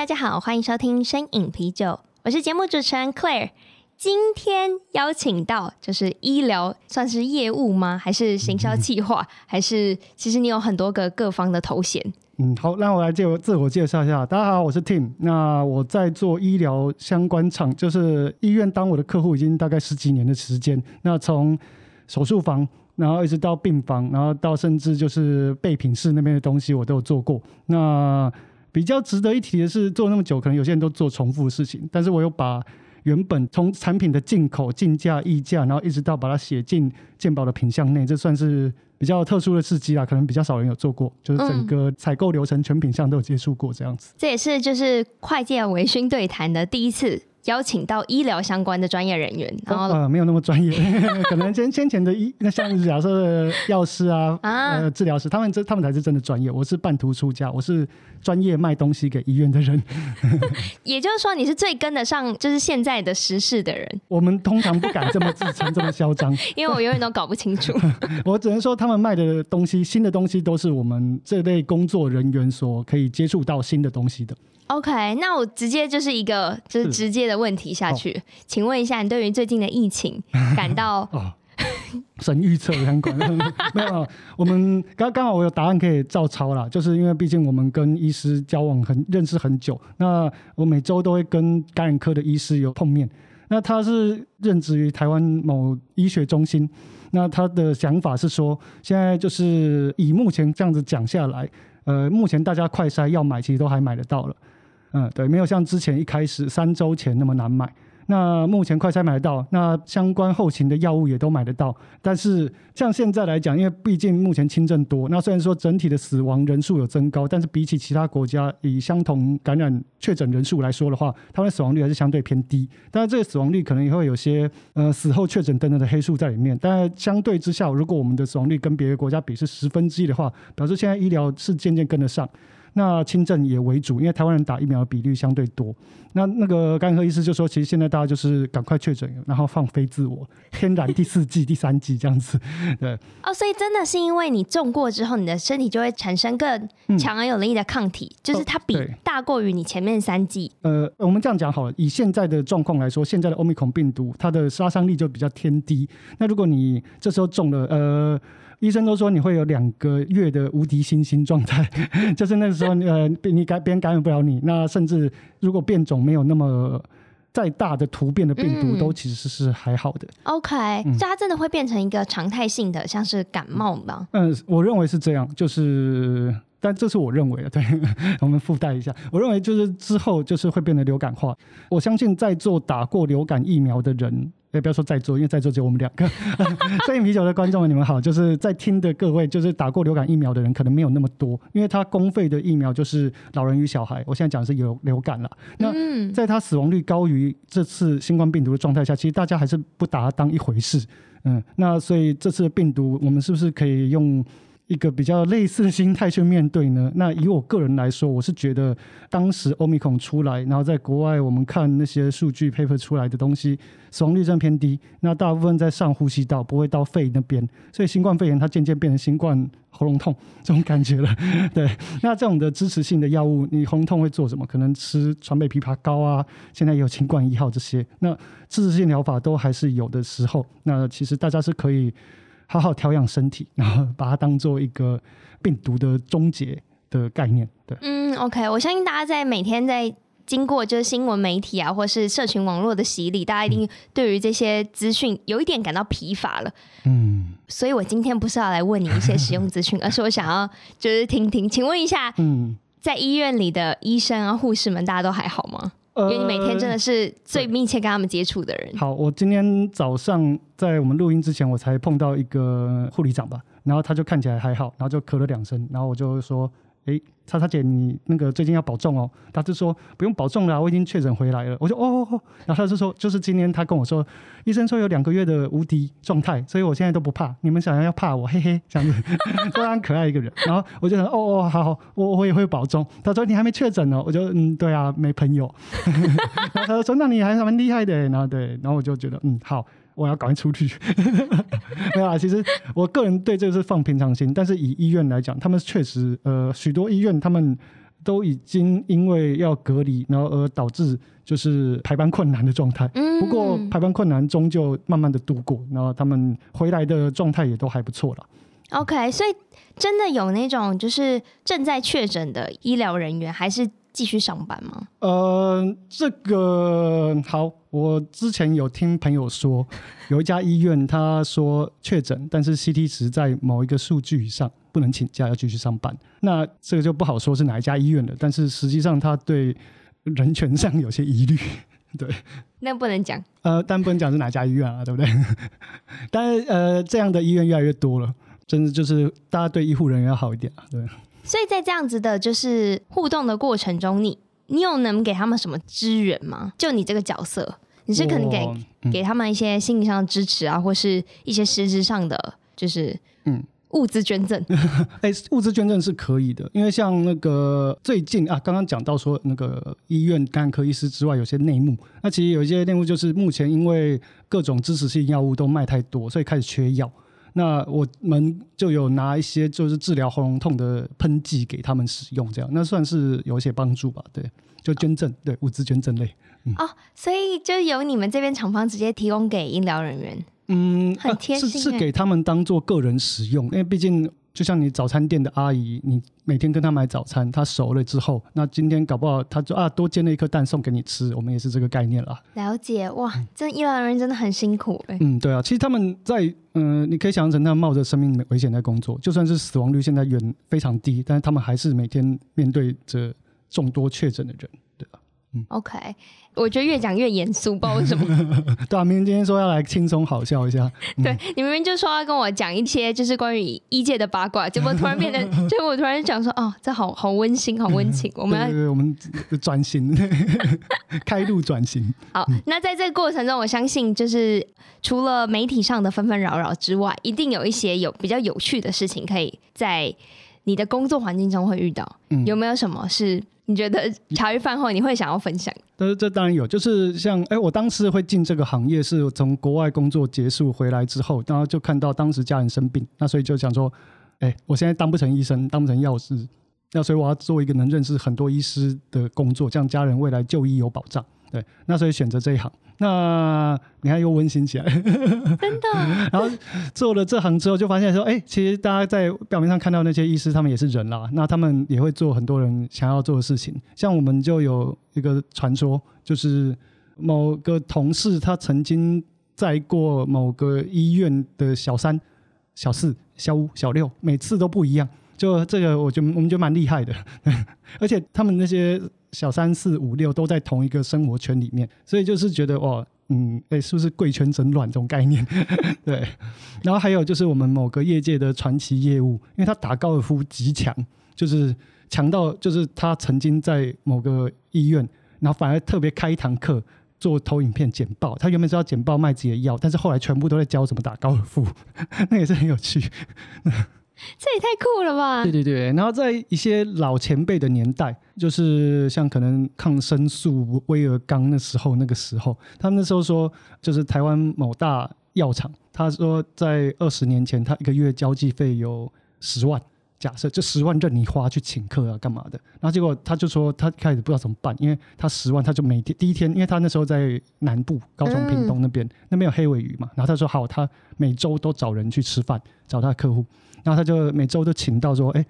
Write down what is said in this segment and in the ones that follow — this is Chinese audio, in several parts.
大家好，欢迎收听声饮啤酒，我是节目主持人 Claire。今天邀请到就是医疗，算是业务吗？还是行销企划？还是其实你有很多个各方的头衔？嗯，好，那我来介自我介绍一下。大家好，我是 Tim。那我在做医疗相关厂，就是医院当我的客户已经大概十几年的时间。那从手术房，然后一直到病房，然后到甚至就是备品室那边的东西，我都有做过。那比较值得一提的是，做那么久，可能有些人都做重复的事情，但是我有把原本从产品的进口、进价、溢价，然后一直到把它写进鉴宝的品项内，这算是比较特殊的事迹啦，可能比较少人有做过，就是整个采购流程全品项都有接触过这样子。嗯，这也是就是快件微醺对谈的第一次。邀请到医疗相关的专业人员，然后呃没有那么专业，可能先先前的医那像假设药师啊，啊呃治疗师，他们这他们才是真的专业。我是半途出家，我是专业卖东西给医院的人。也就是说，你是最跟得上就是现在的时事的人。我们通常不敢这么自称这么嚣张，因为我永远都搞不清楚。我只能说，他们卖的东西，新的东西都是我们这类工作人员所可以接触到新的东西的。OK，那我直接就是一个就是直接的问题下去，哦、请问一下，你对于最近的疫情 感到、哦、神预测相关？没有，我们刚刚好我有答案可以照抄啦，就是因为毕竟我们跟医师交往很认识很久，那我每周都会跟感染科的医师有碰面，那他是任职于台湾某医学中心，那他的想法是说，现在就是以目前这样子讲下来，呃，目前大家快筛要买，其实都还买得到了。嗯，对，没有像之前一开始三周前那么难买。那目前快筛买得到，那相关后勤的药物也都买得到。但是像现在来讲，因为毕竟目前轻症多，那虽然说整体的死亡人数有增高，但是比起其他国家以相同感染确诊人数来说的话，他们的死亡率还是相对偏低。当然，这个死亡率可能也会有些呃死后确诊等等的黑数在里面。但相对之下，如果我们的死亡率跟别的国家比是十分之一的话，表示现在医疗是渐渐跟得上。那轻症也为主，因为台湾人打疫苗的比率相对多。那那个甘科医师就说，其实现在大家就是赶快确诊，然后放飞自我，天然第四季、第三季这样子。对。哦，所以真的是因为你中过之后，你的身体就会产生更强而有力的抗体，嗯、就是它比大过于你前面三季。呃，我们这样讲好了，以现在的状况来说，现在的欧米孔病毒它的杀伤力就比较偏低。那如果你这时候中了，呃。医生都说你会有两个月的无敌星星状态，就是那个时候，呃，你感别人感染不了你。那甚至如果变种没有那么再大的突变的病毒，都其实是还好的。嗯、OK，所以它真的会变成一个常态性的，像是感冒吗？嗯，我认为是这样，就是，但这是我认为的。对，我们附带一下，我认为就是之后就是会变得流感化。我相信在座打过流感疫苗的人。也不要说在座，因为在座只有我们两个。声饮啤酒的观众们，你们好。就是在听的各位，就是打过流感疫苗的人，可能没有那么多，因为他公费的疫苗就是老人与小孩。我现在讲的是有流感了。那在他死亡率高于这次新冠病毒的状态下，其实大家还是不把它当一回事。嗯，那所以这次的病毒，我们是不是可以用？一个比较类似的心态去面对呢？那以我个人来说，我是觉得当时欧米孔出来，然后在国外我们看那些数据 paper 出来的东西，死亡率真偏低。那大部分在上呼吸道，不会到肺那边，所以新冠肺炎它渐渐变成新冠喉咙痛这种感觉了。对，那这种的支持性的药物，你喉咙痛会做什么？可能吃川贝枇杷膏啊，现在也有清冠一号这些。那支持性疗法都还是有的时候，那其实大家是可以。好好调养身体，然后把它当做一个病毒的终结的概念。对，嗯，OK，我相信大家在每天在经过就是新闻媒体啊，或是社群网络的洗礼，大家一定对于这些资讯有一点感到疲乏了。嗯，所以我今天不是要来问你一些实用资讯，而是我想要就是听听，请问一下，嗯，在医院里的医生啊、护士们，大家都还好吗？因为你每天真的是最密切跟他们接触的人。好，我今天早上在我们录音之前，我才碰到一个护理长吧，然后他就看起来还好，然后就咳了两声，然后我就说：“哎，叉叉姐，你那个最近要保重哦。他就说不用保重了，我已经确诊回来了。我说哦，哦，哦然后他就说，就是今天他跟我说，医生说有两个月的无敌状态，所以我现在都不怕。你们想要要怕我，嘿嘿，这样子 非常可爱一个人。然后我就说哦哦，好好，我我也会保重。他说你还没确诊呢，我就嗯，对啊，没朋友。然后他说那你还蛮厉害的，然后对，然后我就觉得嗯好。我要赶快出去，没有啊。其实我个人对这个是放平常心，但是以医院来讲，他们确实呃许多医院他们都已经因为要隔离，然后而导致就是排班困难的状态。不过排班困难终究慢慢的度过，然后他们回来的状态也都还不错了。OK，所以真的有那种就是正在确诊的医疗人员还是继续上班吗？呃，这个好，我之前有听朋友说，有一家医院他说确诊，但是 CT 值在某一个数据以上，不能请假，要继续上班。那这个就不好说是哪一家医院了，但是实际上他对人权上有些疑虑，对。那不能讲。呃，但不能讲是哪家医院啊，对不对？但是呃，这样的医院越来越多了，真的就是大家对医护人员要好一点啊，对。所以在这样子的，就是互动的过程中，你你有能给他们什么支援吗？就你这个角色，你是可能给、嗯、给他们一些心理上的支持啊，或是一些实质上的，就是嗯，物资捐赠。哎、欸，物资捐赠是可以的，因为像那个最近啊，刚刚讲到说那个医院感染科医师之外，有些内幕。那其实有一些内幕就是目前因为各种支持性药物都卖太多，所以开始缺药。那我们就有拿一些就是治疗喉咙痛的喷剂给他们使用，这样那算是有一些帮助吧？对，就捐赠，对，物资捐赠类。嗯、哦，所以就由你们这边厂方直接提供给医疗人员。嗯，很贴心、欸啊，是是给他们当做个人使用，因为毕竟。就像你早餐店的阿姨，你每天跟她买早餐，她熟了之后，那今天搞不好她就啊多煎了一颗蛋送给你吃，我们也是这个概念啦。了解哇，这伊朗人真的很辛苦哎。嗯，对啊，其实他们在嗯、呃，你可以想象成他们冒着生命危险在工作，就算是死亡率现在远非常低，但是他们还是每天面对着众多确诊的人，对吧？嗯，OK。我觉得越讲越严肃，不知道为什么。对啊，明明今天说要来轻松好笑一下。嗯、对，你明明就说要跟我讲一些就是关于一届的八卦，结果突然变得，结果我突然讲说，哦，这好好温馨，好温情。我们要，我们转型，开路转型。好，那在这个过程中，我相信就是除了媒体上的纷纷扰扰之外，一定有一些有比较有趣的事情，可以在你的工作环境中会遇到。嗯、有没有什么是？你觉得茶余饭后你会想要分享？但是这当然有，就是像哎、我当时会进这个行业是从国外工作结束回来之后，然后就看到当时家人生病，那所以就想说，哎、我现在当不成医生，当不成药师，那所以我要做一个能认识很多医师的工作，这样家人未来就医有保障。对，那所以选择这一行。那你看又温馨起来，真的。然后做了这行之后，就发现说，哎、欸，其实大家在表面上看到那些医师，他们也是人啦。那他们也会做很多人想要做的事情。像我们就有一个传说，就是某个同事他曾经在过某个医院的小三、小四、小五、小六，每次都不一样。就这个，我觉得我们觉得蛮厉害的，而且他们那些。小三四五六都在同一个生活圈里面，所以就是觉得哇，嗯，哎、是不是贵圈整乱这种概念？对。然后还有就是我们某个业界的传奇业务，因为他打高尔夫极强，就是强到就是他曾经在某个医院，然后反而特别开一堂课做投影片简报。他原本是要简报卖自己的药，但是后来全部都在教怎么打高尔夫，那也是很有趣。这也太酷了吧！对对对，然后在一些老前辈的年代，就是像可能抗生素威尔刚那时候，那个时候，他们那时候说，就是台湾某大药厂，他说在二十年前，他一个月交际费有十万，假设这十万任你花去请客啊，干嘛的？然后结果他就说，他开始不知道怎么办，因为他十万，他就每天第一天，因为他那时候在南部高雄屏东那边，那边有黑尾鱼嘛，然后他说好，他每周都找人去吃饭，找他的客户。然后他就每周都请到说，哎，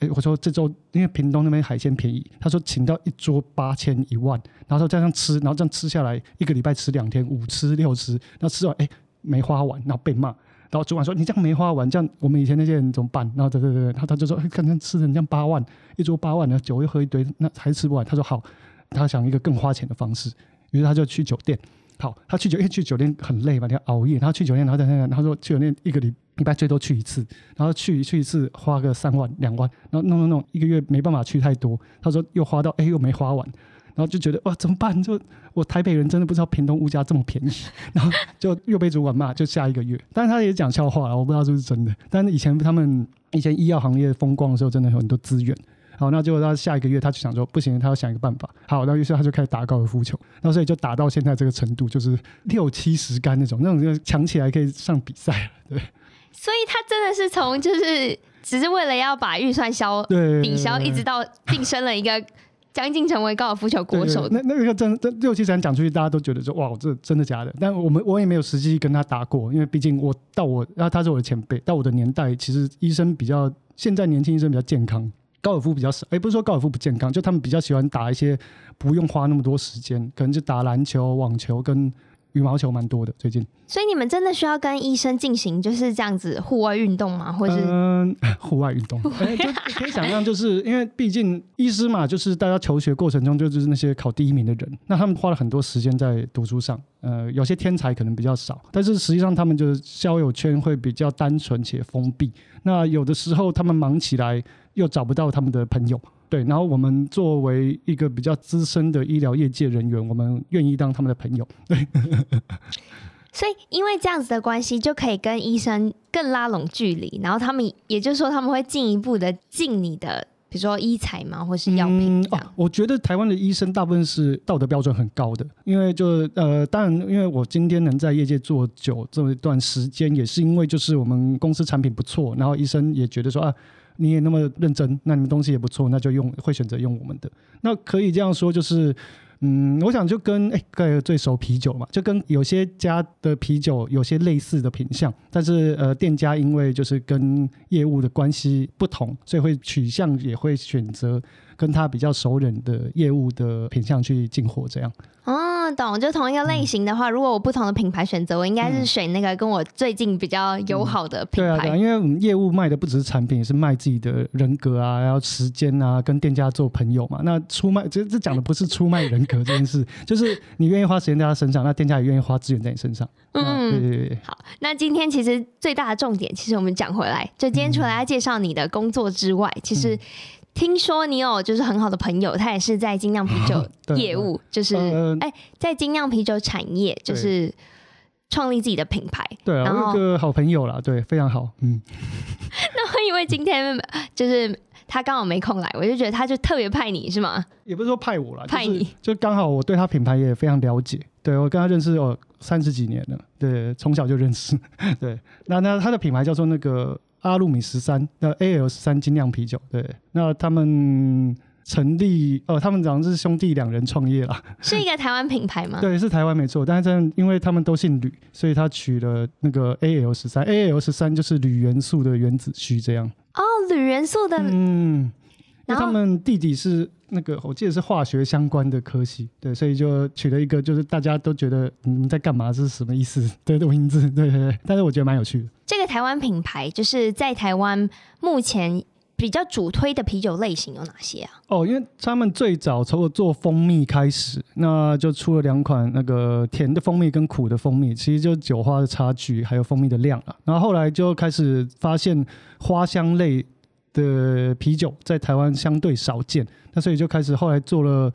哎，我说这周因为屏东那边海鲜便宜，他说请到一桌八千一万，然后说这样吃，然后这样吃下来一个礼拜吃两天，五吃六吃，然后吃完哎没花完，然后被骂，然后主管说你这样没花完，这样我们以前那些人怎么办？然后对对对，然后他就说刚刚吃的你这样八万，一桌八万，然后酒又喝一堆，那还吃不完。他说好，他想一个更花钱的方式，于是他就去酒店。好，他去酒店去酒店很累嘛，你要熬夜，他去酒店，然后等等，然后说去酒店一个礼礼拜最多去一次，然后去去一次花个三万两万，然后弄弄弄一个月没办法去太多，他说又花到哎又没花完。然后就觉得哇，怎么办？就我台北人真的不知道屏东物价这么便宜，然后就又被主管骂，就下一个月。但是他也讲笑话了，我不知道是不是真的。但是以前他们以前医药行业风光的时候，真的有很多资源。好，那结果他下一个月他就想说不行，他要想一个办法。好，然后于是他就开始打高尔夫球，然后所以就打到现在这个程度，就是六七十杆那种，那种就强起来可以上比赛了。对，所以他真的是从就是只是为了要把预算消对抵消，一直到晋升了一个。将近成为高尔夫球国手，那那个真真六七成讲出去，大家都觉得说哇，这真的假的？但我们我也没有实际跟他打过，因为毕竟我到我，然后他是我的前辈，到我的年代，其实医生比较现在年轻医生比较健康，高尔夫比较少。哎，不是说高尔夫不健康，就他们比较喜欢打一些不用花那么多时间，可能就打篮球、网球跟。羽毛球蛮多的，最近。所以你们真的需要跟医生进行就是这样子户外运动吗？或者是嗯，户外运动，欸、就可以想象，就是因为毕竟医师嘛，就是大家求学过程中就是那些考第一名的人，那他们花了很多时间在读书上。呃，有些天才可能比较少，但是实际上他们就是交友圈会比较单纯且封闭。那有的时候他们忙起来又找不到他们的朋友。对，然后我们作为一个比较资深的医疗业界人员，我们愿意当他们的朋友。对，所以因为这样子的关系，就可以跟医生更拉拢距离，然后他们也就是说他们会进一步的进你的，比如说医材嘛，或是药品。嗯哦，我觉得台湾的医生大部分是道德标准很高的，因为就呃，当然，因为我今天能在业界做久这么一段时间，也是因为就是我们公司产品不错，然后医生也觉得说啊。你也那么认真，那你们东西也不错，那就用会选择用我们的。那可以这样说，就是，嗯，我想就跟哎，各位最熟啤酒嘛，就跟有些家的啤酒有些类似的品相，但是呃，店家因为就是跟业务的关系不同，所以会取向也会选择跟他比较熟人的业务的品相去进货，这样。哦，懂。就同一个类型的话，嗯、如果我不同的品牌选择，我应该是选那个跟我最近比较友好的品牌。嗯、对啊，对啊，因为我们业务卖的不只是产品，也是卖自己的人格啊，然后时间啊，跟店家做朋友嘛。那出卖，这这讲的不是出卖人格这件事，就是你愿意花时间在他身上，那店家也愿意花资源在你身上。嗯，对对对。好，那今天其实最大的重点，其实我们讲回来，就今天除了要介绍你的工作之外，嗯、其实。听说你有就是很好的朋友，他也是在精酿啤酒业务，啊、就是哎、呃欸，在精酿啤酒产业就是创立自己的品牌。对啊，我有个好朋友啦，对，非常好。嗯，那因为今天就是他刚好没空来，我就觉得他就特别派你是吗？也不是说派我啦，派你就刚好我对他品牌也非常了解。对，我跟他认识有三十几年了，对，从小就认识。对，那那他的品牌叫做那个。阿鲁米十三，那 AL 十三精酿啤酒，对，那他们成立，呃，他们好像是兄弟两人创业啦，是一个台湾品牌吗？对，是台湾没错，但是因为他们都姓吕，所以他取了那个 AL 十三，AL 十三就是铝元素的原子序这样。哦，铝元素的，嗯，那他们弟弟是。那个我记得是化学相关的科系，对，所以就取了一个就是大家都觉得你们在干嘛，这是什么意思？对的名字，对对对。但是我觉得蛮有趣的。这个台湾品牌就是在台湾目前比较主推的啤酒类型有哪些啊？哦，因为他们最早从我做蜂蜜开始，那就出了两款那个甜的蜂蜜跟苦的蜂蜜，其实就酒花的差距还有蜂蜜的量啊。然后后来就开始发现花香类的啤酒在台湾相对少见。那所以就开始后来做了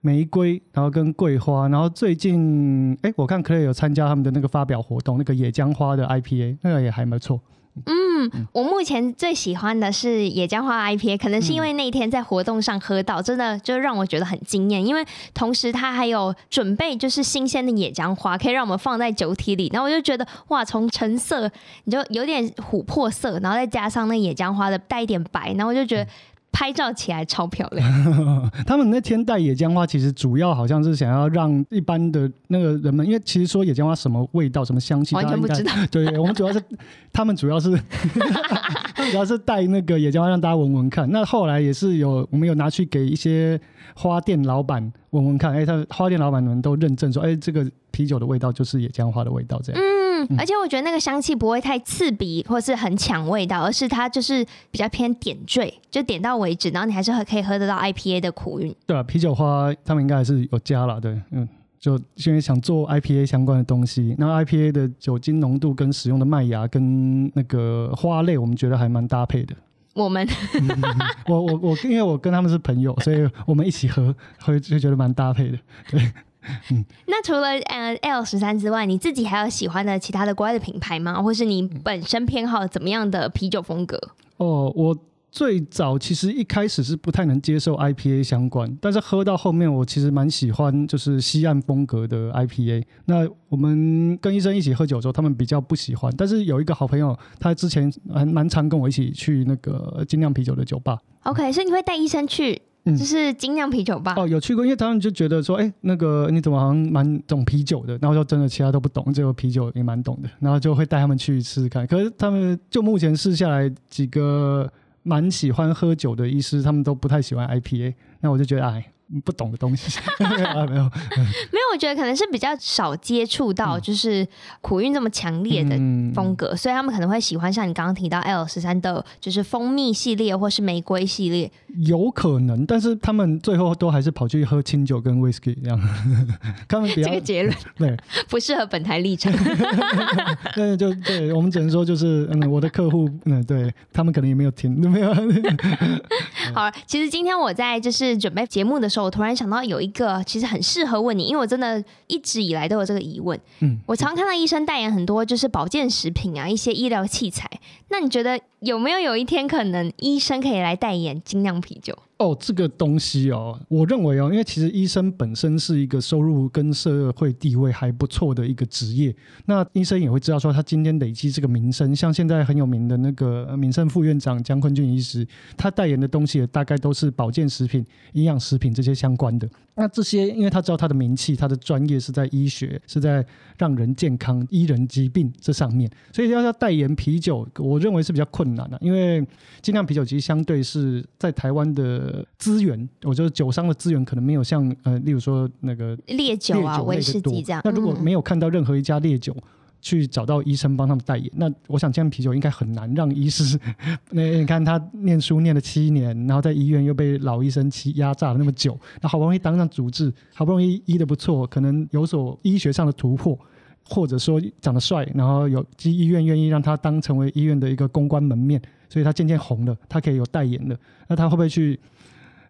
玫瑰，然后跟桂花，然后最近哎，我看 Clay 有参加他们的那个发表活动，那个野姜花的 IPA，那个也还不错。嗯，嗯，我目前最喜欢的是野姜花 IPA，可能是因为那一天在活动上喝到，真的就让我觉得很惊艳。因为同时它还有准备就是新鲜的野姜花，可以让我们放在酒体里，然后我就觉得哇，从橙色你就有点琥珀色，然后再加上那野姜花的带一点白，然后我就觉得。拍照起来超漂亮。他们那天带野姜花，其实主要好像是想要让一般的那个人们，因为其实说野姜花什么味道、什么香气，完全不知道。对，我们主要是他们主要是 他们主要是带那个野姜花让大家闻闻看。那后来也是有我们有拿去给一些花店老板闻闻看，哎，他花店老板们都认证说，哎，这个啤酒的味道就是野姜花的味道，这样。嗯嗯，而且我觉得那个香气不会太刺鼻，或是很抢味道，而是它就是比较偏点缀，就点到为止，然后你还是可以喝得到 IPA 的苦韵。对啊，啤酒花他们应该还是有加了，对，嗯。就因为想做 IPA 相关的东西，那 IPA 的酒精浓度跟使用的麦芽跟那个花类，我们觉得还蛮搭配的。我们、嗯，我我我，因为我跟他们是朋友，所以我们一起喝，会就觉得蛮搭配的。对，嗯。那除了呃 L 十三之外，你自己还有喜欢的其他的国外的品牌吗？或是你本身偏好怎么样的啤酒风格？哦，我。最早其实一开始是不太能接受 IPA 相关，但是喝到后面我其实蛮喜欢就是西岸风格的 IPA。那我们跟医生一起喝酒的时候，他们比较不喜欢。但是有一个好朋友，他之前还蛮常跟我一起去那个精酿啤酒的酒吧。OK，所以你会带医生去，就是精酿啤酒吧？嗯、哦，有去过，因为他们就觉得说，哎、欸，那个你怎么好像蛮懂啤酒的？然后就真的其他都不懂，只有啤酒也蛮懂的。然后就会带他们去试试看。可是他们就目前试下来几个。蛮喜欢喝酒的医师，他们都不太喜欢 IPA，那我就觉得哎。不懂的东西 没有，没有，没有。我觉得可能是比较少接触到，就是苦韵这么强烈的风格，嗯、所以他们可能会喜欢像你刚刚提到 L 十三的，就是蜂蜜系列或是玫瑰系列。有可能，但是他们最后都还是跑去喝清酒跟 whisky 这样。他们比较这个结论 对不适合本台立场。对，就对我们只能说就是嗯，我的客户嗯，对他们可能也没有听，没有。好，其实今天我在就是准备节目的时候。我突然想到有一个其实很适合问你，因为我真的一直以来都有这个疑问。嗯，我常看到医生代言很多就是保健食品啊，一些医疗器材。那你觉得有没有有一天可能医生可以来代言精酿啤酒？哦，这个东西哦，我认为哦，因为其实医生本身是一个收入跟社会地位还不错的一个职业，那医生也会知道说他今天累积这个名声，像现在很有名的那个敏盛副院长江坤俊医师，他代言的东西也大概都是保健食品、营养食品这些相关的。那这些，因为他知道他的名气，他的专业是在医学，是在让人健康、医人疾病这上面，所以要要代言啤酒，我认为是比较困难的。因为精酿啤酒其实相对是在台湾的资源，我觉得酒商的资源可能没有像呃，例如说那个烈酒啊、威士忌这样。那如果没有看到任何一家烈酒，去找到医生帮他们代言，那我想这样啤酒应该很难让医师。那你看他念书念了七年，然后在医院又被老医生欺压榨了那么久，那好不容易当上主治，好不容易医得不错，可能有所医学上的突破，或者说长得帅，然后有医医院愿意让他当成为医院的一个公关门面，所以他渐渐红了，他可以有代言了。那他会不会去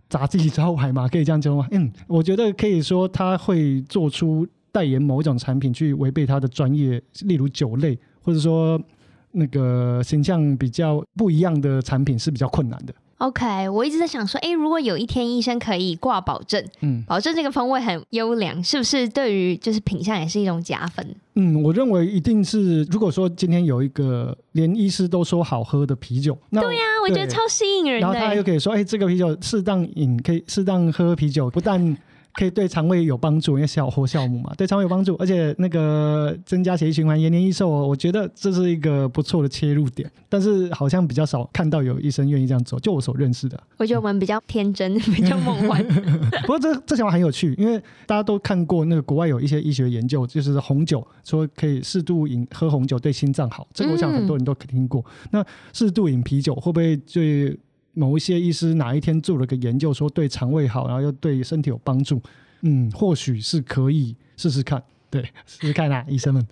砸自己招牌嘛？可以这样讲吗？嗯，我觉得可以说他会做出。代言某一种产品去违背他的专业，例如酒类，或者说那个形象比较不一样的产品是比较困难的。OK，我一直在想说，哎，如果有一天医生可以挂保证，嗯，保证这个风味很优良，是不是对于就是品相也是一种加分？嗯，我认为一定是。如果说今天有一个连医师都说好喝的啤酒，那对呀、啊，我觉得超吸引人的。然后他又可以说，哎，这个啤酒适当饮，可以适当喝啤酒，不但。可以对肠胃有帮助，因为小活酵母嘛，对肠胃有帮助，而且那个增加血液循环、延年益寿，我觉得这是一个不错的切入点。但是好像比较少看到有医生愿意这样做，就我所认识的。我觉得我们比较天真，嗯、比较梦幻。不过这这想法很有趣，因为大家都看过那个国外有一些医学研究，就是红酒说可以适度饮喝红酒对心脏好，这个我想很多人都听过。嗯、那适度饮啤酒会不会对？某一些医师哪一天做了个研究，说对肠胃好，然后又对身体有帮助，嗯，或许是可以试试看，对，试试看啊，医生们，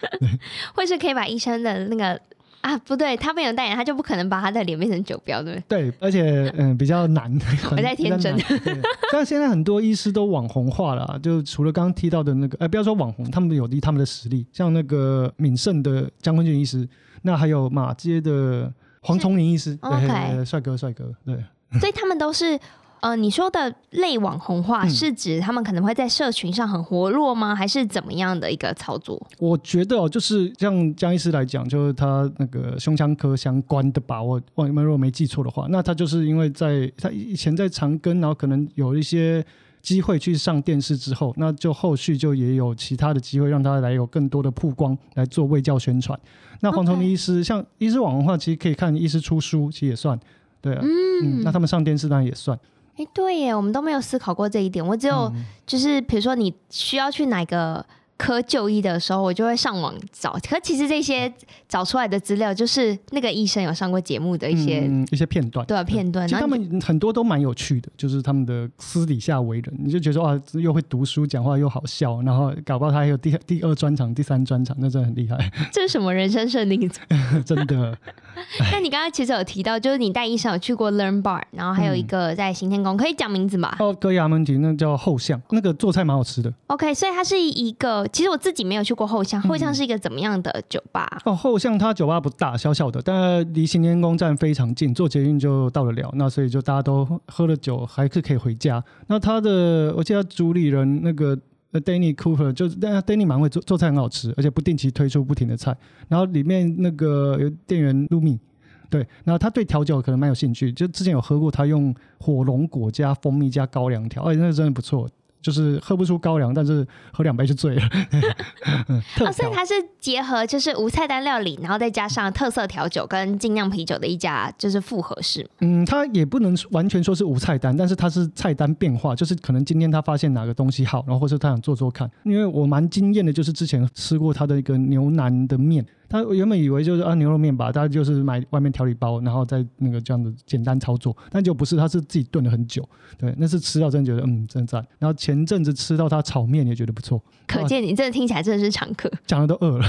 或是可以把医生的那个啊，不对，他没有代言，他就不可能把他的脸变成酒标，对不对？对，而且嗯，比较难，我在 天真。但现在很多医师都网红化了，就除了刚刚提到的那个，哎，不要说网红，他们有他们的实力，像那个敏盛的江坤俊医师，那还有马街的。黄崇林医师，OK，帅哥，帅哥，对，所以他们都是，呃，你说的类网红化，嗯、是指他们可能会在社群上很活络吗？还是怎么样的一个操作？我觉得哦，就是像江医师来讲，就是他那个胸腔科相关的吧，我我如果没记错的话，那他就是因为在他以前在长庚，然后可能有一些。机会去上电视之后，那就后续就也有其他的机会让他来有更多的曝光来做卫教宣传。那黄崇明医师.像医师网的话，其实可以看医师出书，其实也算，对啊，嗯，嗯，那他们上电视当然也算。哎，对耶，我们都没有思考过这一点。我只有就是比如说你需要去哪个科就医的时候，我就会上网找。可其实这些找出来的资料，就是那个医生有上过节目的一些、嗯、一些片段，对啊片段。其实他们很多都蛮有趣的，就是他们的私底下为人，你就觉得说啊，又会读书，讲话又好笑，然后搞不好他还有第第二专场、第三专场，那真的很厉害。这是什么人生设定？真的。那你刚刚其实有提到，就是你带医生有去过 Learn Bar，然后还有一个在行天宫，可以讲名字吗？哦，隔衙门亭，那叫后巷，那个做菜蛮好吃的。OK，所以它是一个，其实我自己没有去过后巷，后巷是一个怎么样的酒吧？嗯、哦，后巷它酒吧不大，小小的，但离行天宫站非常近，坐捷运就到得了。那所以就大家都喝了酒，还是可以回家。那他的，我记得主理人那个。Danny Cooper 就是 Danny 蛮会做做菜，很好吃，而且不定期推出不停的菜。然后里面那个有店员 Lumi，对，然后他对调酒可能蛮有兴趣，就之前有喝过他用火龙果加蜂蜜加高粱调，哎，那个真的不错。就是喝不出高粱，但是喝两杯就醉了。哦，所以它是结合就是无菜单料理，然后再加上特色调酒跟精酿啤酒的一家就是复合式。嗯，它也不能完全说是无菜单，但是它是菜单变化，就是可能今天他发现哪个东西好，然后或者他想做做看。因为我蛮惊艳的，就是之前吃过他的一个牛腩的面。他原本以为就是啊牛肉面吧，他就是买外面调理包，然后再那个这样子简单操作，但就不是，他是自己炖了很久。对，那是吃到真的觉得嗯真赞。然后前阵子吃到他炒面也觉得不错。可见你真的听起来真的是常客，讲的 都饿了。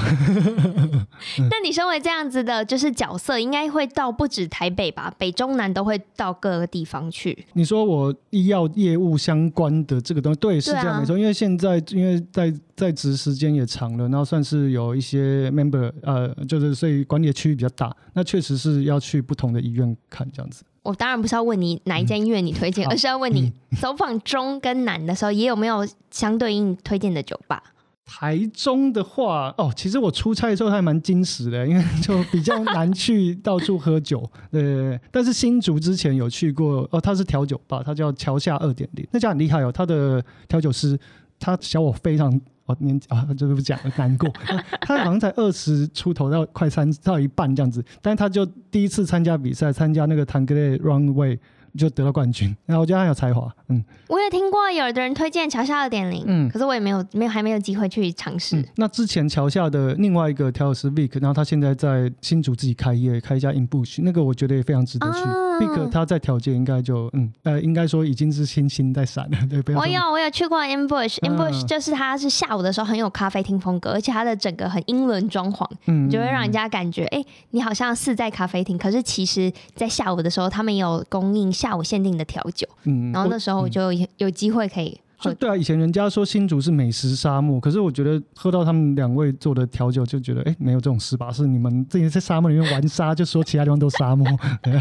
那你身为这样子的，就是角色，应该会到不止台北吧，北中南都会到各个地方去。你说我医药业务相关的这个东西，对，是这样没错。因为现在因为在在职时间也长了，然后算是有一些 member。呃，就是所以管理的区域比较大，那确实是要去不同的医院看这样子。我当然不是要问你哪一间医院你推荐，嗯、而是要问你走访中跟南的时候，也有没有相对应推荐的酒吧？台中的话，哦，其实我出差的时候还蛮矜持的，因为 就比较难去到处喝酒。对，对，对，但是新竹之前有去过，哦，它是调酒吧，它叫桥下二点零，那家很厉害哦，它的调酒师他小我非常。哦，年啊，就是不讲了难过。他好像才二十出头到快三到一半这样子，但他就第一次参加比赛，参加那个 t a n g r e Runway。就得了冠军，然后我觉得他有才华，嗯，我也听过有的人推荐桥下二点零，嗯，可是我也没有没有还没有机会去尝试，嗯。那之前桥下的另外一个调酒师 Vic，然后他现在在新竹自己开业，开一家 In Bush，那个我觉得也非常值得去。啊、Vic 他在调酒应该就嗯呃，应该说已经是星星在闪了，对，不要。我有我有去过 In Bush，In Bush 就是它是下午的时候很有咖啡厅风格，而且它的整个很英伦装潢，嗯，就会让人家感觉哎、欸，你好像是在咖啡厅，可是其实在下午的时候他们有供应下。下午限定的调酒，嗯，然后那时候我就有机会可以。对啊，以前人家说新竹是美食沙漠，可是我觉得喝到他们两位做的调酒，就觉得哎，没有这种事吧？是你们自己在沙漠里面玩沙，就说其他地方都沙漠。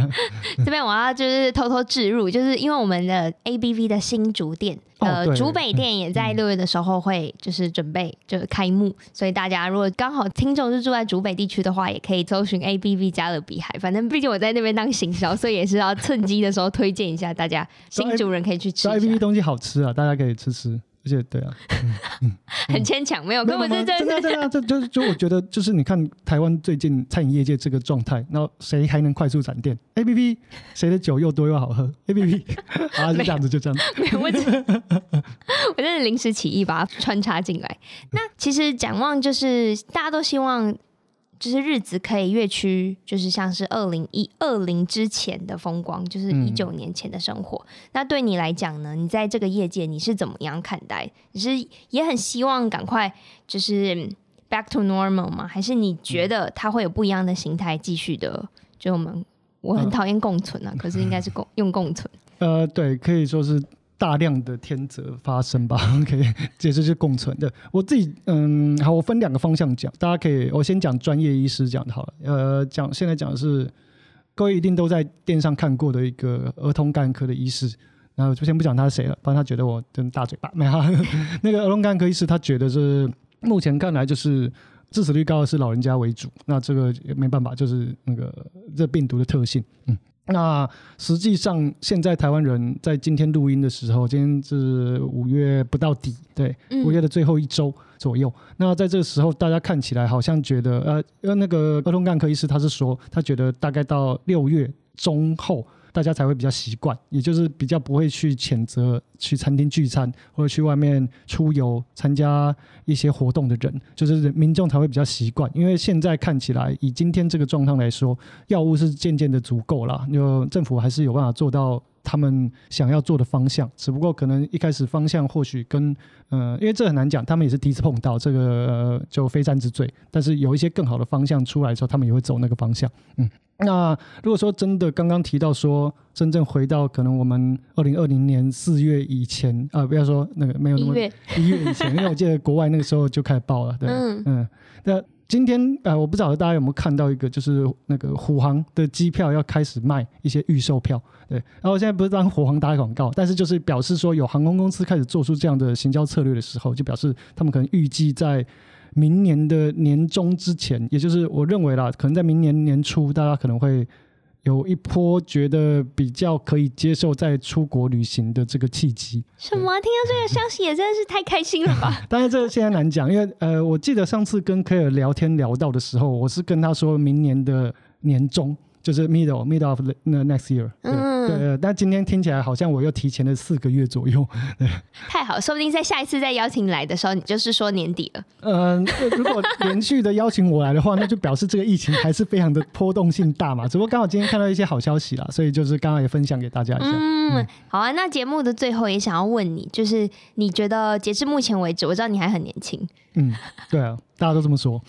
这边我要就是偷偷置入，就是因为我们的 ABV 的新竹店，呃，竹北店也在六月的时候会就是准备就是开幕，所以大家如果刚好听众是住在竹北地区的话，也可以搜寻 ABV 加勒比海。反正毕竟我在那边当行销，所以也是要趁机的时候推荐一下大家 新竹人可以去吃。ABV 东西好吃啊，大家可以吃吃。而且对啊，嗯嗯、很牵强，没有根本是真的，真的，这就就我觉得就是你看台湾最近餐饮业界这个状态，然后谁还能快速闪电？A P P 谁的酒又多又好喝？A P P 啊，就这样子，就这样子，没有问题。我真的临时起意把它穿插进来。那其实展望就是大家都希望。就是日子可以越趋，就是像是二零一二零之前的风光，就是一九年前的生活。嗯、那对你来讲呢？你在这个业界你是怎么样看待？你是也很希望赶快就是 back to normal 吗？还是你觉得它会有不一样的形态继续的？就我们我很讨厌共存啊，呃、可是应该是共 用共存。呃，对，可以说是。大量的天择发生吧，OK，这就是共存的。我自己，嗯，好，我分两个方向讲，大家可以，我先讲专业医师讲的好了。呃，讲现在讲的是各位一定都在电上看过的一个儿童肝科的医师，然后就先不讲他是谁了，不然他觉得我真大嘴巴。没有，那个儿童肝科医师他觉得是目前看来就是致死率高的是老人家为主，那这个也没办法，就是那个这病毒的特性，嗯。那实际上，现在台湾人在今天录音的时候，今天是五月不到底，对，五月的最后一周左右。嗯、那在这个时候，大家看起来好像觉得，呃，因为那个儿童干科医师他是说，他觉得大概到六月中后，大家才会比较习惯，也就是比较不会去谴责去餐厅聚餐或者去外面出游参加一些活动的人，就是民众才会比较习惯。因为现在看起来，以今天这个状况来说，药物是渐渐的足够了，就政府还是有办法做到。他们想要做的方向，只不过可能一开始方向或许跟呃，因为这很难讲，他们也是第一次碰到这个，呃，就非战之罪。但是有一些更好的方向出来的时候，他们也会走那个方向。嗯，那如果说真的刚刚提到说，真正回到可能我们二零二零年四月以前啊，呃，不要说那个没有那么一月，一月以前，因为我记得国外那个时候就开始爆了。对，嗯嗯，那。今天呃，我不知道大家有没有看到一个，就是那个虎航的机票要开始卖一些预售票，对。然后现在不是帮虎航打广告，但是就是表示说有航空公司开始做出这样的行销策略的时候，就表示他们可能预计在明年的年中之前，也就是我认为啦，可能在明年年初，大家可能会。有一波觉得比较可以接受在出国旅行的这个契机。什么？听到这个消息也真的是太开心了吧？但是这个现在难讲，因为呃，我记得上次跟 Claire 聊天聊到的时候，我是跟他说明年的年中。就是 middle middle of the next year，嗯，对，对，但今天听起来好像我又提前了四个月左右，对，太好，说不定在下一次再邀请你来的时候，你就是说年底了。嗯，如果连续的邀请我来的话，那就表示这个疫情还是非常的波动性大嘛。只不过刚好今天看到一些好消息啦，所以就是刚刚也分享给大家一下。嗯，嗯好啊。那节目的最后也想要问你，就是你觉得截至目前为止，我知道你还很年轻。嗯，对啊，大家都这么说。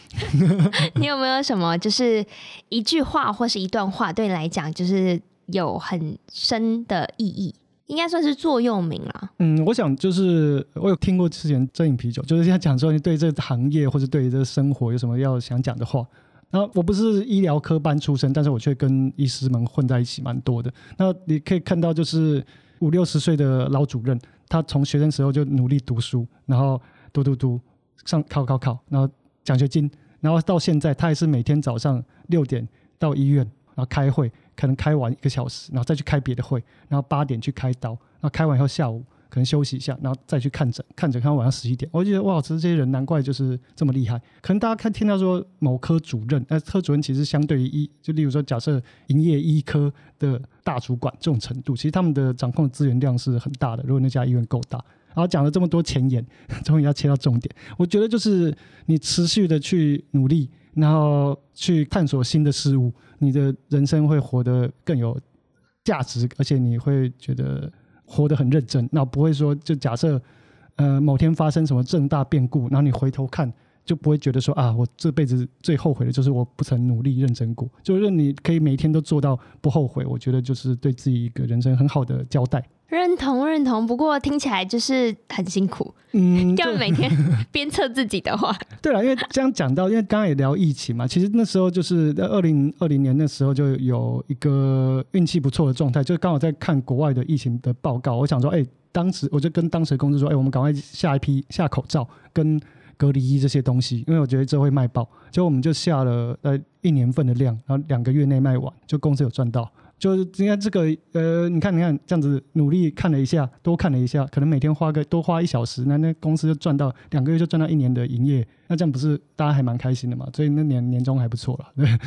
你有没有什么，就是一句话或是一段话，对你来讲就是有很深的意义，应该算是座右铭了。嗯，我想就是我有听过之前珍饮啤酒，就是他讲说你对这个行业或者对这个生活有什么要想讲的话。然后我不是医疗科班出身，但是我却跟医师们混在一起蛮多的。那你可以看到，就是五六十岁的老主任，他从学生时候就努力读书，然后读读读。上考考考，然后奖学金，然后到现在他还是每天早上六点到医院，然后开会，可能开完一个小时，然后再去开别的会，然后八点去开刀，然后开完以后下午可能休息一下，然后再去看诊，看诊看到晚上十一点。我就觉得哇，其实这些人难怪就是这么厉害。可能大家看听到说某科主任，那科主任其实相对于医，就例如说假设营业医科的大主管这种程度，其实他们的掌控资源量是很大的。如果那家医院够大。然后讲了这么多前言，终于要切到重点。我觉得就是你持续的去努力，然后去探索新的事物，你的人生会活得更有价值，而且你会觉得活得很认真。那不会说就假设呃某天发生什么重大变故，然后你回头看就不会觉得说啊，我这辈子最后悔的就是我不曾努力认真过。就是你可以每天都做到不后悔，我觉得就是对自己一个人生很好的交代。认同认同，不过听起来就是很辛苦。嗯，要每天 鞭策自己的话，对了，因为这样讲到，因为刚刚也聊疫情嘛，其实那时候就是在二零二零年那时候就有一个运气不错的状态，就刚好在看国外的疫情的报告。我想说，哎、欸，当时我就跟当时的公司说，哎、欸，我们赶快下一批下口罩跟隔离衣这些东西，因为我觉得这会卖爆。结果我们就下了呃一年份的量，然后两个月内卖完，就公司有赚到。就是应该这个呃，你看你看这样子努力看了一下，多看了一下，可能每天花个多花一小时，那那公司就赚到两个月就赚到一年的营业，那这样不是大家还蛮开心的嘛？所以那年年终还不错了，对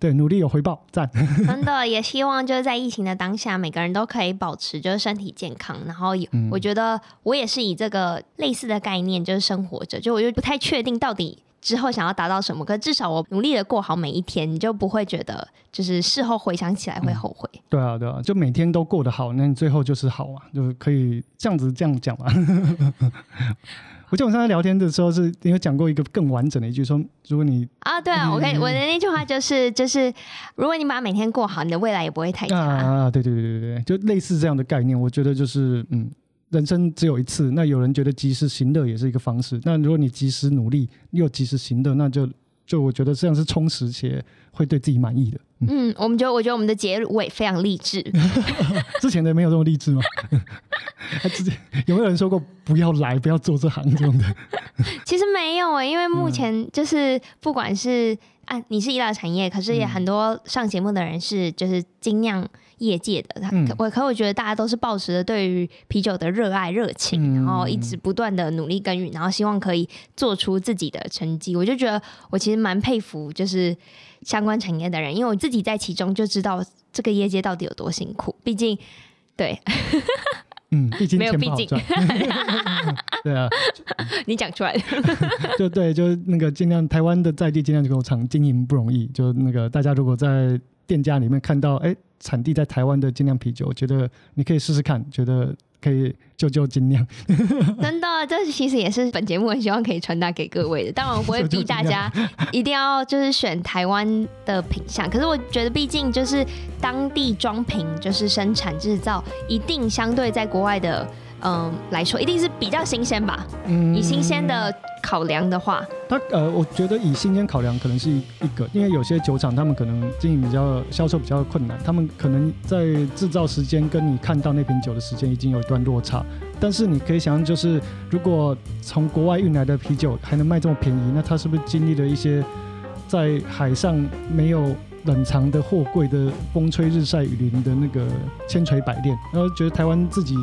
对，努力有回报，赞。真的也希望就是在疫情的当下，每个人都可以保持就是身体健康，然后我觉得我也是以这个类似的概念就是生活着，就我就不太确定到底。之后想要达到什么？可至少我努力的过好每一天，你就不会觉得就是事后回想起来会后悔。嗯、对啊，对啊，就每天都过得好，那你最后就是好啊，就是可以这样子这样讲嘛。我记得我上次聊天的时候是你有讲过一个更完整的一句，说如果你啊，对啊，我可以我的那句话就是就是，如果你把每天过好，你的未来也不会太差啊。对对对对对，就类似这样的概念，我觉得就是嗯。人生只有一次，那有人觉得及时行乐也是一个方式。那如果你及时努力又及时行乐，那就就我觉得这样是充实且会对自己满意的。嗯，嗯我们觉得我觉得我们的结尾非常励志。之前的没有这么励志吗？之前有没有人说过不要来，不要做这行这种的？其实没有因为目前就是不管是啊，你是医疗产业，可是也很多上节目的人是就是精酿业界的，他嗯。我可我觉得大家都是抱持着对于啤酒的热爱热情，然后一直不断的努力耕耘，然后希望可以做出自己的成绩。我就觉得我其实蛮佩服就是相关产业的人，因为我自己在其中就知道这个业界到底有多辛苦。毕竟，对，嗯，毕竟没有毕竟，对啊，你讲出来。的，就对，就那个尽量台湾的在地尽量就给我厂经营不容易，就那个大家如果在店家里面看到，哎，产地在台湾的精酿啤酒，我觉得你可以试试看，觉得可以救救精酿。真的，这其实也是本节目很希望可以传达给各位的。当然，我不会逼大家一定要就是选台湾的品相，可是我觉得，毕竟就是当地装瓶，就是生产制造，一定相对在国外的。嗯，来说一定是比较新鲜吧。嗯，以新鲜的考量的话，它呃，我觉得以新鲜考量可能是一一个，因为有些酒厂他们可能经营比较销售比较困难，他们可能在制造时间跟你看到那瓶酒的时间已经有一段落差。但是你可以想象，就是如果从国外运来的啤酒还能卖这么便宜，那它是不是经历了一些在海上没有？冷藏的货柜的风吹日晒雨淋的那个千锤百炼，然后觉得台湾自己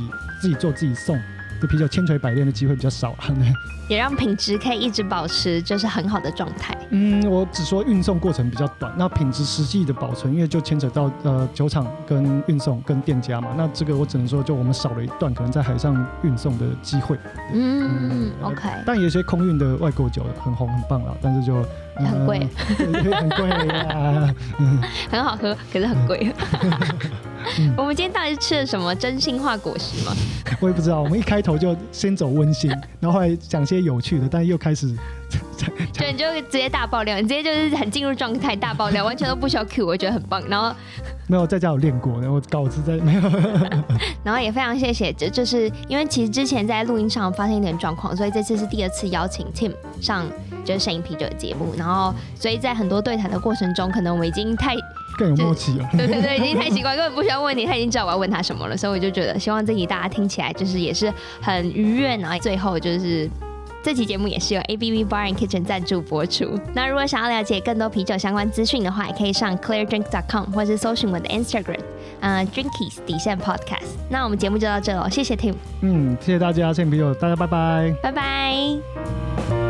自己做自己送的啤酒千锤百炼的机会比较少了，也让品质可以一直保持就是很好的状态。嗯，我只说运送过程比较短，那品质实际的保存，因为就牵扯到呃酒厂跟运送跟店家嘛，那这个我只能说就我们少了一段可能在海上运送的机会。嗯，嗯，OK。但有些空运的外国酒很红很棒啦，但是就。很贵，很贵呀，很好喝，可是很贵。我们今天到底是吃了什么真心话果实吗？我也不知道。我们一开头就先走温馨，然后后来讲些有趣的，但又开始，对，你就直接大爆料，你直接就是很进入状态，大爆料，完全都不需要 Q，我觉得很棒。然后没有在家有练过，然后稿子在没有。然后也非常谢谢，就就是因为其实之前在录音上发生一点状况，所以这次是第二次邀请 Tim 上。就是声饮啤酒的节目，然后所以在很多对谈的过程中，可能我们已经太更有默契了。对对对，已经太习惯，根本不需要问你，他已经知道我要问他什么了。所以我就觉得，希望这集大家听起来就是也是很愉悦。然后最后就是这期节目也是由 A B B Bar and Kitchen 赞助播出。那如果想要了解更多啤酒相关资讯的话，也可以上 ClearDrink.com 或是搜寻我的 Instagram，呃，Drinkies 底线 Podcast。那我们节目就到这了，谢谢 Tim。嗯，谢谢大家，谢谢啤酒，大家拜拜，拜拜。